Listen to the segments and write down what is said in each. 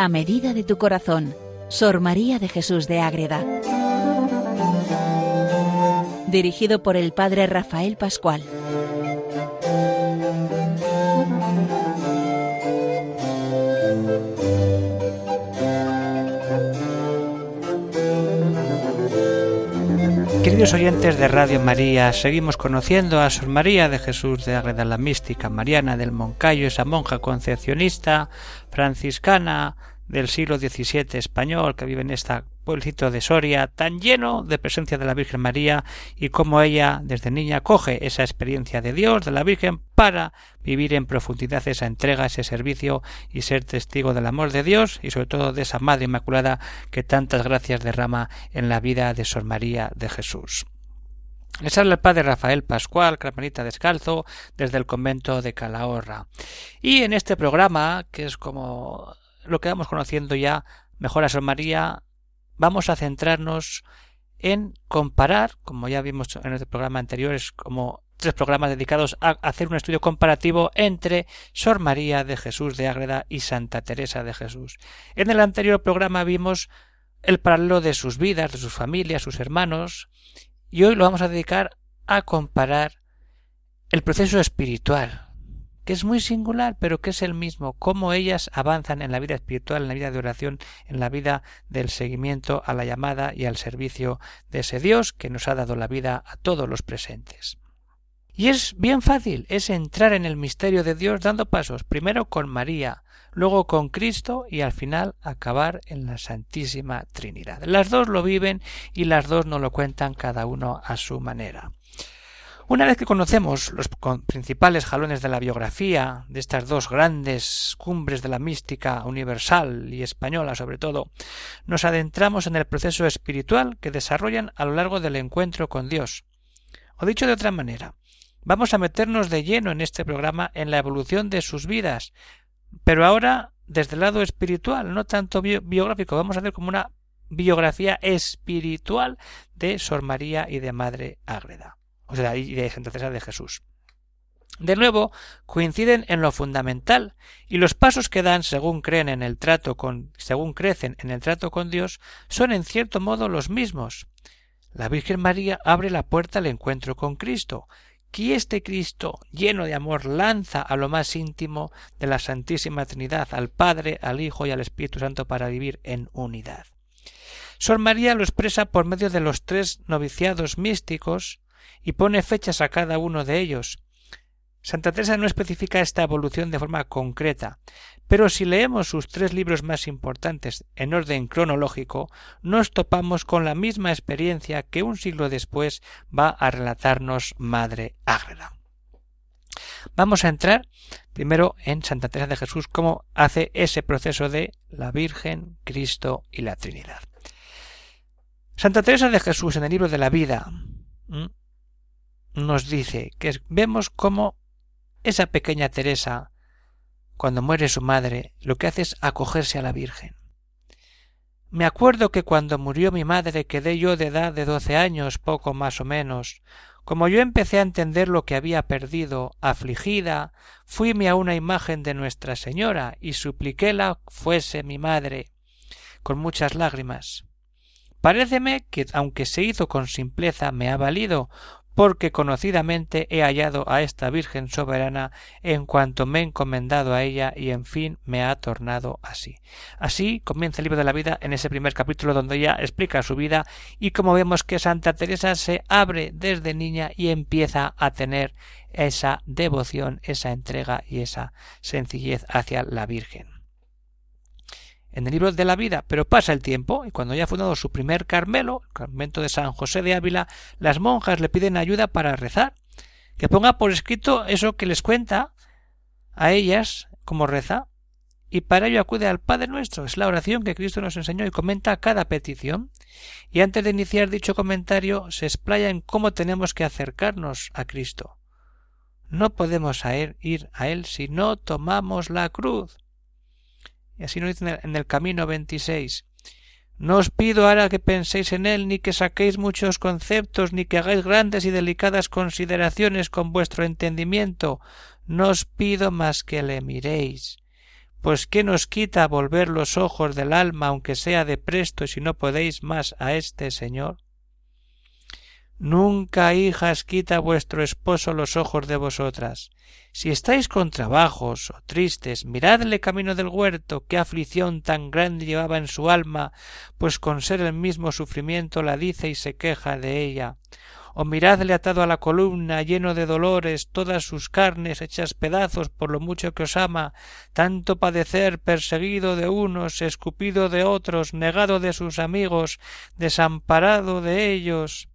A medida de tu corazón, Sor María de Jesús de Ágreda. Dirigido por el Padre Rafael Pascual. Queridos oyentes de Radio María, seguimos conociendo a Sor María de Jesús de Agreda, la mística Mariana del Moncayo, esa monja concepcionista franciscana del siglo XVII español que vive en este pueblecito de Soria tan lleno de presencia de la Virgen María y cómo ella desde niña coge esa experiencia de Dios, de la Virgen, para vivir en profundidad esa entrega, ese servicio y ser testigo del amor de Dios y sobre todo de esa Madre Inmaculada que tantas gracias derrama en la vida de Sor María de Jesús. Les habla el padre Rafael Pascual, carmelita descalzo, desde el convento de Calahorra. Y en este programa, que es como lo que vamos conociendo ya mejor a Sor María, vamos a centrarnos en comparar, como ya vimos en el programa anterior, es como tres programas dedicados a hacer un estudio comparativo entre Sor María de Jesús de Ágreda y Santa Teresa de Jesús. En el anterior programa vimos el paralelo de sus vidas, de sus familias, sus hermanos, y hoy lo vamos a dedicar a comparar el proceso espiritual es muy singular, pero que es el mismo, cómo ellas avanzan en la vida espiritual, en la vida de oración, en la vida del seguimiento a la llamada y al servicio de ese Dios que nos ha dado la vida a todos los presentes. Y es bien fácil, es entrar en el misterio de Dios dando pasos, primero con María, luego con Cristo y al final acabar en la Santísima Trinidad. Las dos lo viven y las dos nos lo cuentan cada uno a su manera. Una vez que conocemos los principales jalones de la biografía de estas dos grandes cumbres de la mística universal y española sobre todo, nos adentramos en el proceso espiritual que desarrollan a lo largo del encuentro con Dios. O dicho de otra manera, vamos a meternos de lleno en este programa en la evolución de sus vidas, pero ahora desde el lado espiritual, no tanto biográfico, vamos a hacer como una biografía espiritual de Sor María y de Madre Ágreda o sea, de Santa Teresa de Jesús. De nuevo, coinciden en lo fundamental, y los pasos que dan según creen en el trato con, según crecen en el trato con Dios, son en cierto modo los mismos. La Virgen María abre la puerta al encuentro con Cristo, que este Cristo, lleno de amor, lanza a lo más íntimo de la Santísima Trinidad, al Padre, al Hijo y al Espíritu Santo para vivir en unidad. Sor María lo expresa por medio de los tres noviciados místicos, y pone fechas a cada uno de ellos. Santa Teresa no especifica esta evolución de forma concreta, pero si leemos sus tres libros más importantes en orden cronológico, nos topamos con la misma experiencia que un siglo después va a relatarnos Madre Ágreda. Vamos a entrar primero en Santa Teresa de Jesús, cómo hace ese proceso de la Virgen, Cristo y la Trinidad. Santa Teresa de Jesús en el libro de la vida nos dice que vemos cómo esa pequeña Teresa, cuando muere su madre, lo que hace es acogerse a la Virgen. Me acuerdo que cuando murió mi madre quedé yo de edad de doce años, poco más o menos. Como yo empecé a entender lo que había perdido, afligida, fuime a una imagen de Nuestra Señora y supliquéla fuese mi madre, con muchas lágrimas. Paréceme que, aunque se hizo con simpleza, me ha valido, porque conocidamente he hallado a esta Virgen soberana en cuanto me he encomendado a ella y en fin me ha tornado así. Así comienza el libro de la vida en ese primer capítulo donde ella explica su vida y como vemos que Santa Teresa se abre desde niña y empieza a tener esa devoción, esa entrega y esa sencillez hacia la Virgen en el libro de la vida, pero pasa el tiempo y cuando ya ha fundado su primer Carmelo, el convento de San José de Ávila, las monjas le piden ayuda para rezar, que ponga por escrito eso que les cuenta a ellas como reza, y para ello acude al Padre Nuestro, es la oración que Cristo nos enseñó y comenta cada petición, y antes de iniciar dicho comentario se explaya en cómo tenemos que acercarnos a Cristo. No podemos ir a Él si no tomamos la cruz. Y así nos dice en el camino 26. No os pido ahora que penséis en él, ni que saquéis muchos conceptos, ni que hagáis grandes y delicadas consideraciones con vuestro entendimiento. No os pido más que le miréis, pues ¿qué nos quita volver los ojos del alma aunque sea de presto si no podéis más a este Señor? Nunca, hijas, quita vuestro esposo los ojos de vosotras. Si estáis con trabajos o tristes, miradle camino del huerto, qué aflicción tan grande llevaba en su alma, pues con ser el mismo sufrimiento la dice y se queja de ella. O miradle atado a la columna, lleno de dolores, todas sus carnes hechas pedazos por lo mucho que os ama, tanto padecer, perseguido de unos, escupido de otros, negado de sus amigos, desamparado de ellos,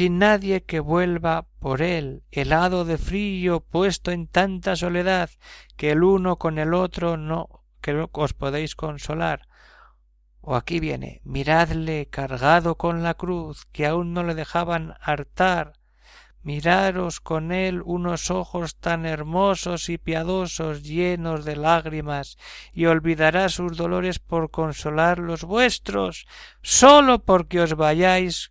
sin nadie que vuelva por él, helado de frío, puesto en tanta soledad, que el uno con el otro no que os podéis consolar. O aquí viene, miradle cargado con la cruz, que aún no le dejaban hartar, miraros con él unos ojos tan hermosos y piadosos llenos de lágrimas, y olvidará sus dolores por consolar los vuestros, sólo porque os vayáis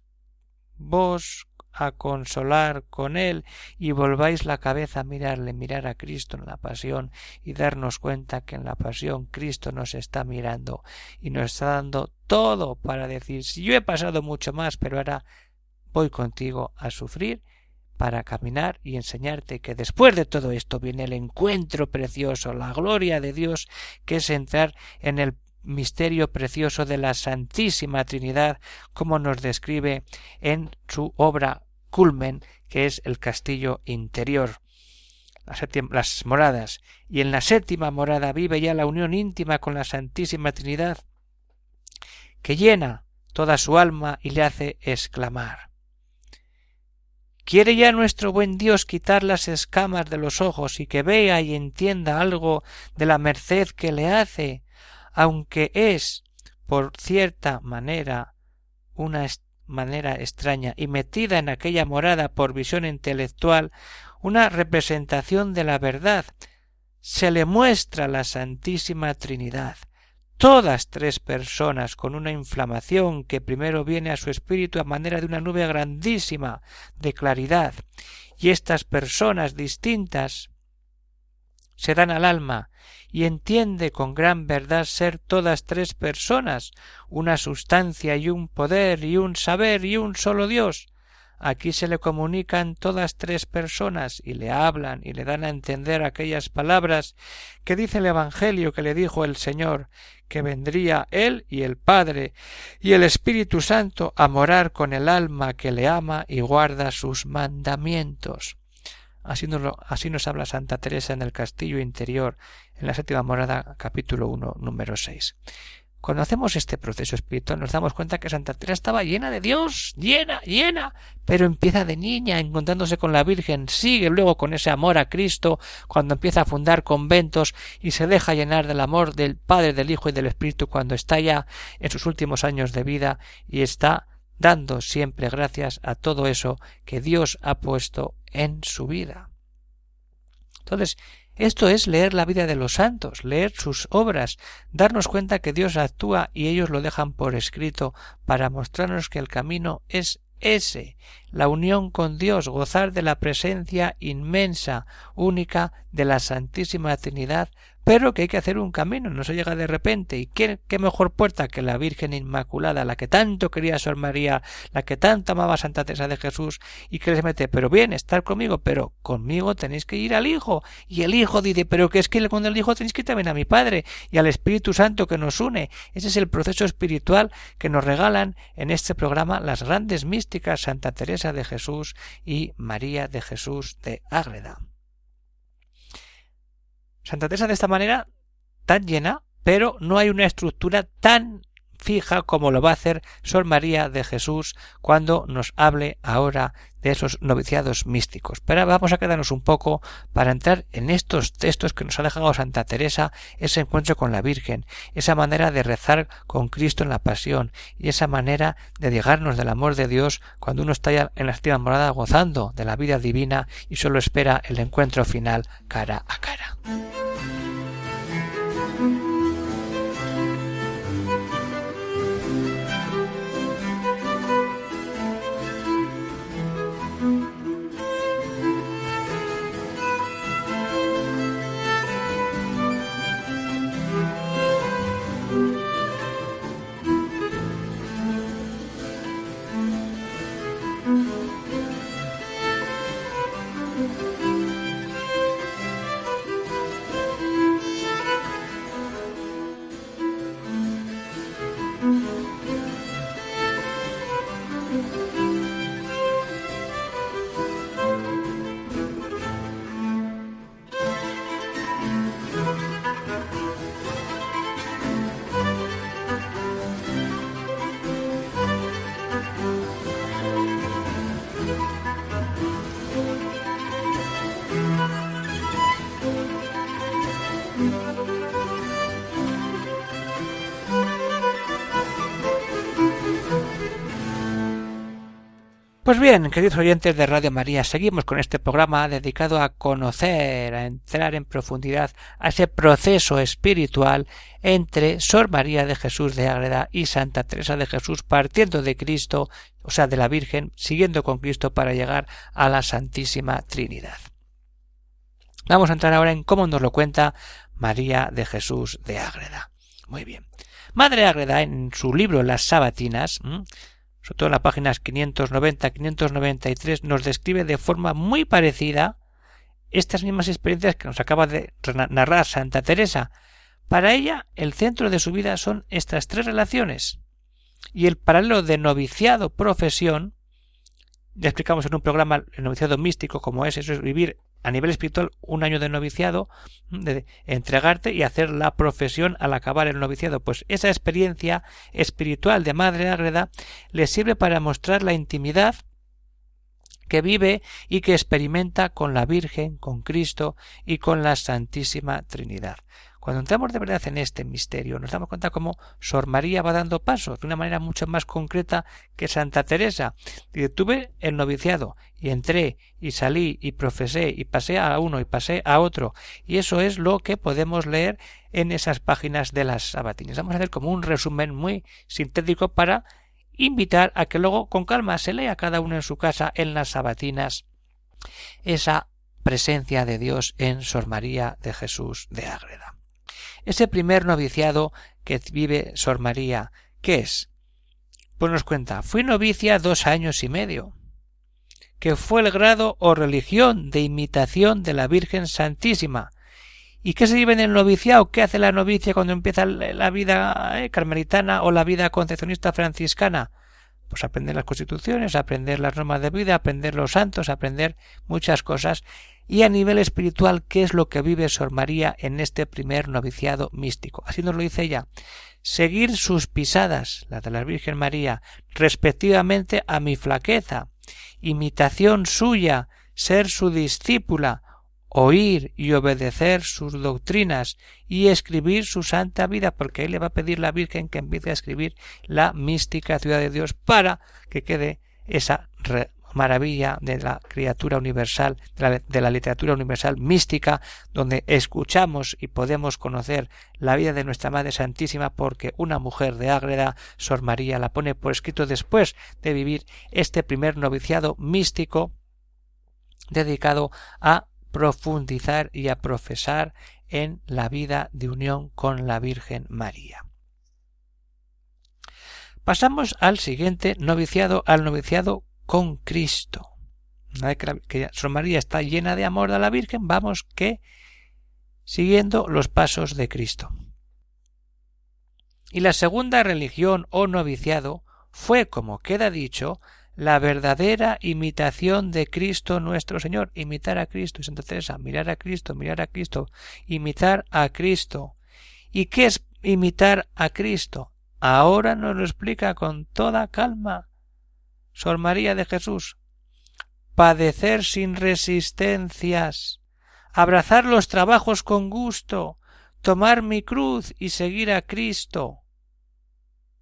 vos a consolar con él y volváis la cabeza a mirarle, mirar a Cristo en la pasión y darnos cuenta que en la pasión Cristo nos está mirando y nos está dando todo para decir si yo he pasado mucho más, pero ahora voy contigo a sufrir para caminar y enseñarte que después de todo esto viene el encuentro precioso, la gloria de Dios, que es entrar en el misterio precioso de la Santísima Trinidad, como nos describe en su obra culmen, que es el castillo interior, las moradas, y en la séptima morada vive ya la unión íntima con la Santísima Trinidad, que llena toda su alma y le hace exclamar. ¿Quiere ya nuestro buen Dios quitar las escamas de los ojos y que vea y entienda algo de la merced que le hace, aunque es, por cierta manera, una manera extraña y metida en aquella morada por visión intelectual, una representación de la verdad, se le muestra la Santísima Trinidad, todas tres personas con una inflamación que primero viene a su espíritu a manera de una nube grandísima de claridad, y estas personas distintas se dan al alma y entiende con gran verdad ser todas tres personas, una sustancia y un poder y un saber y un solo Dios. Aquí se le comunican todas tres personas y le hablan y le dan a entender aquellas palabras que dice el Evangelio que le dijo el Señor, que vendría Él y el Padre y el Espíritu Santo a morar con el alma que le ama y guarda sus mandamientos. Así nos, habla Santa Teresa en el Castillo Interior, en la séptima morada, capítulo 1, número 6. Cuando hacemos este proceso espiritual nos damos cuenta que Santa Teresa estaba llena de Dios, llena, llena, pero empieza de niña encontrándose con la Virgen, sigue luego con ese amor a Cristo cuando empieza a fundar conventos y se deja llenar del amor del Padre, del Hijo y del Espíritu cuando está ya en sus últimos años de vida y está dando siempre gracias a todo eso que Dios ha puesto en su vida. Entonces, esto es leer la vida de los santos, leer sus obras, darnos cuenta que Dios actúa y ellos lo dejan por escrito para mostrarnos que el camino es ese, la unión con Dios, gozar de la presencia inmensa, única de la Santísima Trinidad pero que hay que hacer un camino, no se llega de repente. ¿Y qué, qué mejor puerta que la Virgen Inmaculada, la que tanto quería Sor María, la que tanto amaba Santa Teresa de Jesús, y que les mete, pero bien, estar conmigo, pero conmigo tenéis que ir al Hijo. Y el Hijo dice, pero que es que con el Hijo tenéis que ir también a mi Padre y al Espíritu Santo que nos une. Ese es el proceso espiritual que nos regalan en este programa las grandes místicas Santa Teresa de Jesús y María de Jesús de Ágreda. Santa Teresa de esta manera tan llena, pero no hay una estructura tan fija como lo va a hacer Sor María de Jesús cuando nos hable ahora de esos noviciados místicos. Pero vamos a quedarnos un poco para entrar en estos textos que nos ha dejado Santa Teresa, ese encuentro con la Virgen, esa manera de rezar con Cristo en la pasión y esa manera de llegarnos del amor de Dios cuando uno está ya en la estima morada gozando de la vida divina y solo espera el encuentro final cara a cara. Pues bien, queridos oyentes de Radio María, seguimos con este programa dedicado a conocer, a entrar en profundidad a ese proceso espiritual entre Sor María de Jesús de Ágreda y Santa Teresa de Jesús, partiendo de Cristo, o sea, de la Virgen, siguiendo con Cristo para llegar a la Santísima Trinidad. Vamos a entrar ahora en cómo nos lo cuenta María de Jesús de Ágreda. Muy bien. Madre Ágreda, en su libro Las Sabatinas, sobre todo en las páginas 590-593, nos describe de forma muy parecida estas mismas experiencias que nos acaba de narrar Santa Teresa. Para ella, el centro de su vida son estas tres relaciones. Y el paralelo de noviciado-profesión, ya explicamos en un programa el noviciado místico como es, eso es vivir a nivel espiritual un año de noviciado, de entregarte y hacer la profesión al acabar el noviciado. Pues esa experiencia espiritual de Madre Ágreda le sirve para mostrar la intimidad que vive y que experimenta con la Virgen, con Cristo y con la Santísima Trinidad. Cuando entramos de verdad en este misterio, nos damos cuenta cómo Sor María va dando pasos de una manera mucho más concreta que Santa Teresa. Y tuve el noviciado y entré y salí y profesé y pasé a uno y pasé a otro. Y eso es lo que podemos leer en esas páginas de las sabatinas. Vamos a hacer como un resumen muy sintético para invitar a que luego con calma se lea cada uno en su casa en las sabatinas esa presencia de Dios en Sor María de Jesús de Ágreda. Ese primer noviciado que vive Sor María, ¿qué es? Pues nos cuenta, fui novicia dos años y medio, que fue el grado o religión de imitación de la Virgen Santísima. ¿Y qué se vive en el noviciado? ¿Qué hace la novicia cuando empieza la vida eh, carmelitana o la vida concepcionista franciscana? Pues aprender las constituciones, aprender las normas de vida, aprender los santos, aprender muchas cosas y a nivel espiritual qué es lo que vive Sor María en este primer noviciado místico. Así nos lo dice ella. Seguir sus pisadas, la de la Virgen María, respectivamente a mi flaqueza, imitación suya, ser su discípula, oír y obedecer sus doctrinas y escribir su santa vida, porque él le va a pedir la Virgen que empiece a escribir la mística ciudad de Dios para que quede esa maravilla de la criatura universal, de la, literatura universal mística, donde escuchamos y podemos conocer la vida de nuestra Madre Santísima, porque una mujer de Ágreda, Sor María, la pone por escrito después de vivir este primer noviciado místico dedicado a profundizar y a profesar en la vida de unión con la Virgen María. Pasamos al siguiente noviciado, al noviciado con Cristo. Una vez que, Sor María está llena de amor a la Virgen, vamos que siguiendo los pasos de Cristo. Y la segunda religión o noviciado fue, como queda dicho, la verdadera imitación de Cristo nuestro Señor. Imitar a Cristo, y Santa Teresa, mirar a Cristo, mirar a Cristo, imitar a Cristo. ¿Y qué es imitar a Cristo? Ahora nos lo explica con toda calma Sor María de Jesús, padecer sin resistencias, abrazar los trabajos con gusto, tomar mi cruz y seguir a Cristo.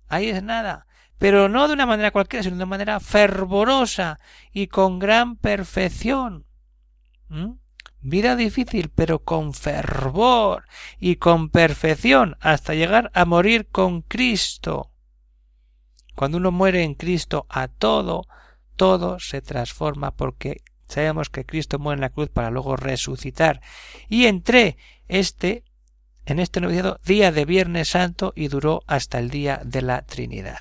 Ahí es nada, pero no de una manera cualquiera, sino de una manera fervorosa y con gran perfección. ¿Mm? Vida difícil, pero con fervor y con perfección hasta llegar a morir con Cristo. Cuando uno muere en Cristo a todo, todo se transforma porque sabemos que Cristo muere en la cruz para luego resucitar. Y entré este en este noviciado día de Viernes Santo y duró hasta el día de la Trinidad.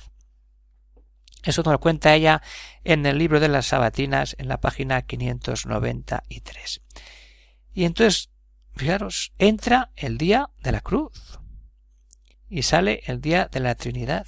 Eso nos lo cuenta ella en el libro de las Sabatinas en la página 593. Y entonces, fijaros, entra el día de la cruz y sale el día de la Trinidad.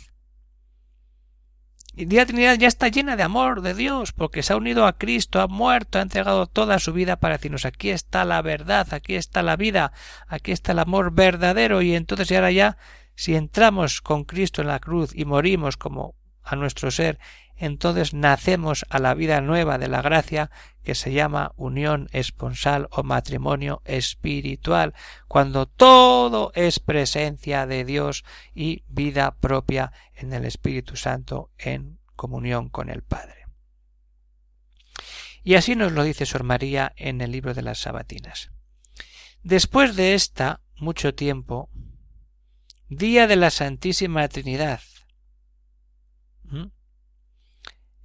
Y Día Trinidad ya está llena de amor de Dios, porque se ha unido a Cristo, ha muerto, ha entregado toda su vida para decirnos aquí está la verdad, aquí está la vida, aquí está el amor verdadero, y entonces y ahora ya, si entramos con Cristo en la cruz y morimos como a nuestro ser, entonces nacemos a la vida nueva de la gracia que se llama unión esponsal o matrimonio espiritual, cuando todo es presencia de Dios y vida propia en el Espíritu Santo en comunión con el Padre. Y así nos lo dice Sor María en el libro de las Sabatinas. Después de esta, mucho tiempo, día de la Santísima Trinidad,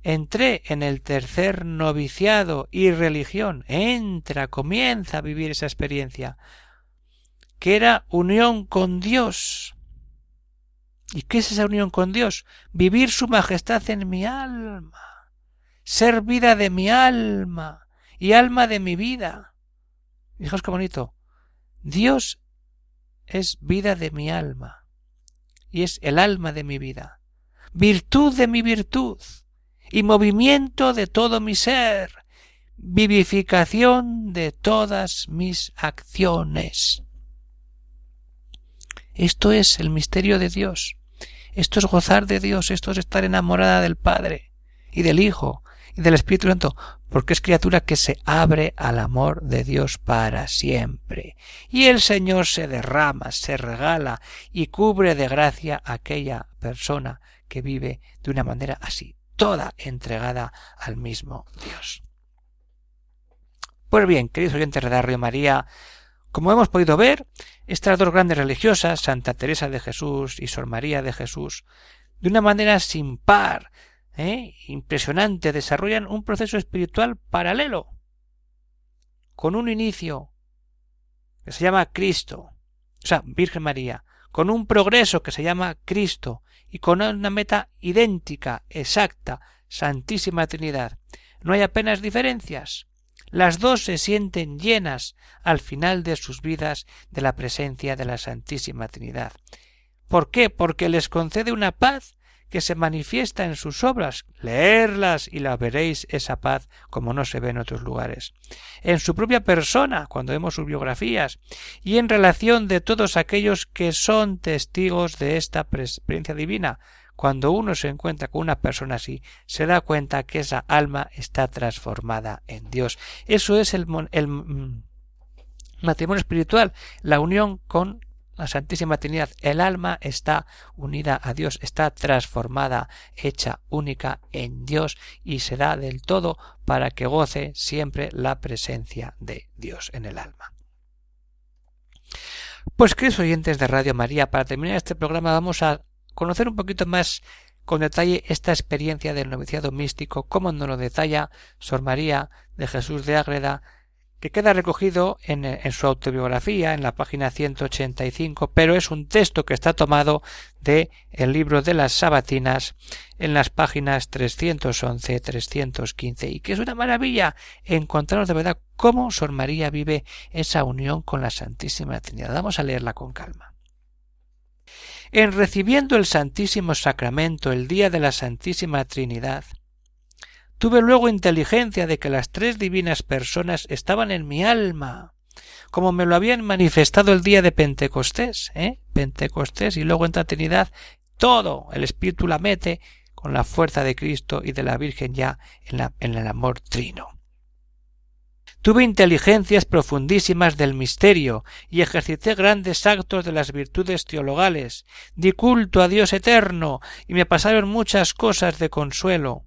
entré en el tercer noviciado y religión. Entra, comienza a vivir esa experiencia, que era unión con Dios. ¿Y qué es esa unión con Dios? Vivir su majestad en mi alma, ser vida de mi alma y alma de mi vida. Fijaos qué bonito. Dios es vida de mi alma y es el alma de mi vida, virtud de mi virtud y movimiento de todo mi ser, vivificación de todas mis acciones. Esto es el misterio de Dios. Esto es gozar de Dios, esto es estar enamorada del Padre y del Hijo y del Espíritu Santo, porque es criatura que se abre al amor de Dios para siempre. Y el Señor se derrama, se regala y cubre de gracia a aquella persona que vive de una manera así, toda entregada al mismo Dios. Pues bien, queridos oyentes de Radio María, como hemos podido ver, estas dos grandes religiosas, Santa Teresa de Jesús y Sor María de Jesús, de una manera sin par, ¿eh? impresionante, desarrollan un proceso espiritual paralelo, con un inicio que se llama Cristo, o sea, Virgen María, con un progreso que se llama Cristo y con una meta idéntica, exacta, Santísima Trinidad. No hay apenas diferencias. Las dos se sienten llenas al final de sus vidas de la presencia de la Santísima Trinidad. ¿Por qué? Porque les concede una paz que se manifiesta en sus obras. Leerlas y la veréis esa paz como no se ve en otros lugares. En su propia persona, cuando vemos sus biografías, y en relación de todos aquellos que son testigos de esta experiencia divina. Cuando uno se encuentra con una persona así, se da cuenta que esa alma está transformada en Dios. Eso es el, el mm, matrimonio espiritual, la unión con la Santísima Trinidad, el alma está unida a Dios, está transformada, hecha única en Dios y se da del todo para que goce siempre la presencia de Dios en el alma. Pues queridos oyentes de Radio María, para terminar este programa vamos a conocer un poquito más con detalle esta experiencia del noviciado místico, como nos lo detalla Sor María de Jesús de Ágreda que queda recogido en, su autobiografía en la página 185, pero es un texto que está tomado de el libro de las Sabatinas en las páginas 311, 315 y que es una maravilla encontrarnos de verdad cómo Sor María vive esa unión con la Santísima Trinidad. Vamos a leerla con calma. En recibiendo el Santísimo Sacramento el día de la Santísima Trinidad, Tuve luego inteligencia de que las tres divinas personas estaban en mi alma, como me lo habían manifestado el día de Pentecostés, ¿eh? Pentecostés y luego en la Trinidad, todo el Espíritu la mete con la fuerza de Cristo y de la Virgen ya en, en el amor trino. Tuve inteligencias profundísimas del misterio y ejercité grandes actos de las virtudes teologales, di culto a Dios eterno y me pasaron muchas cosas de consuelo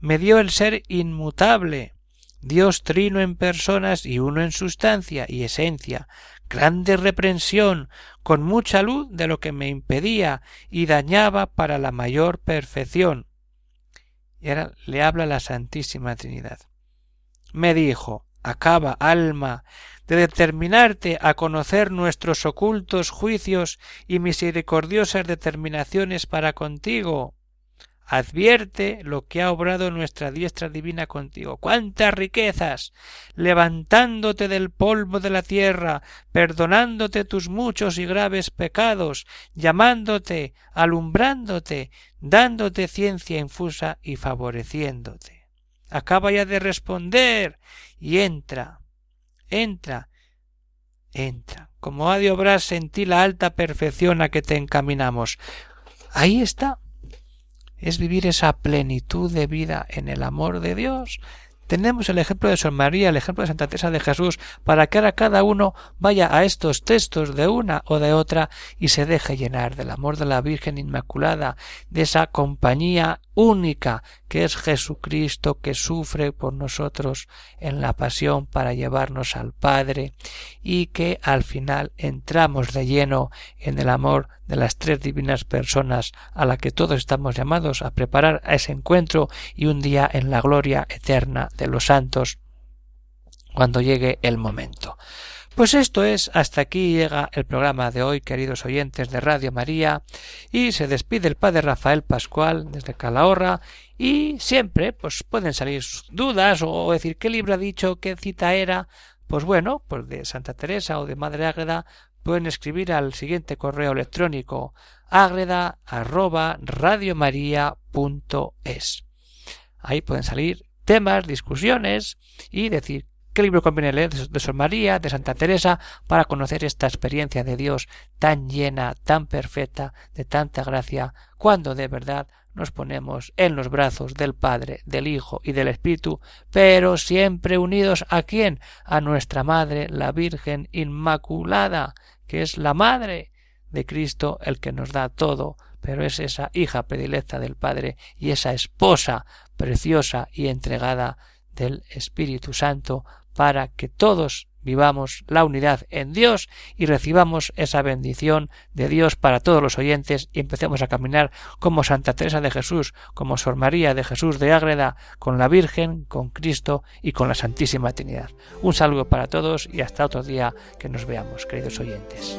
me dio el ser inmutable, Dios trino en personas y uno en sustancia y esencia, grande reprensión, con mucha luz de lo que me impedía y dañaba para la mayor perfección. Y ahora le habla la Santísima Trinidad. Me dijo, acaba, alma, de determinarte a conocer nuestros ocultos juicios y misericordiosas determinaciones para contigo, advierte lo que ha obrado nuestra diestra divina contigo. cuántas riquezas. levantándote del polvo de la tierra, perdonándote tus muchos y graves pecados, llamándote, alumbrándote, dándote ciencia infusa y favoreciéndote. Acaba ya de responder y entra, entra, entra, como ha de obrarse en ti la alta perfección a que te encaminamos. Ahí está es vivir esa plenitud de vida en el amor de Dios. Tenemos el ejemplo de San María, el ejemplo de Santa Teresa de Jesús, para que ahora cada uno vaya a estos textos de una o de otra y se deje llenar del amor de la Virgen Inmaculada, de esa compañía única, que es Jesucristo que sufre por nosotros en la pasión para llevarnos al Padre y que al final entramos de lleno en el amor de las tres divinas personas a la que todos estamos llamados a preparar a ese encuentro y un día en la gloria eterna de los santos cuando llegue el momento. Pues esto es, hasta aquí llega el programa de hoy, queridos oyentes de Radio María, y se despide el padre Rafael Pascual desde Calahorra, y siempre, pues pueden salir dudas o decir qué libro ha dicho, qué cita era, pues bueno, pues de Santa Teresa o de Madre Ágreda, pueden escribir al siguiente correo electrónico ágreda arroba radiomaria.es. Ahí pueden salir temas, discusiones y decir ¿Qué libro conviene leer de Sor María, de Santa Teresa, para conocer esta experiencia de Dios tan llena, tan perfecta, de tanta gracia, cuando de verdad nos ponemos en los brazos del Padre, del Hijo y del Espíritu, pero siempre unidos a quién? A nuestra Madre, la Virgen Inmaculada, que es la Madre de Cristo, el que nos da todo, pero es esa hija predilecta del Padre y esa esposa preciosa y entregada del Espíritu Santo para que todos vivamos la unidad en Dios y recibamos esa bendición de Dios para todos los oyentes y empecemos a caminar como Santa Teresa de Jesús, como Sor María de Jesús de Ágreda, con la Virgen, con Cristo y con la Santísima Trinidad. Un saludo para todos y hasta otro día que nos veamos, queridos oyentes.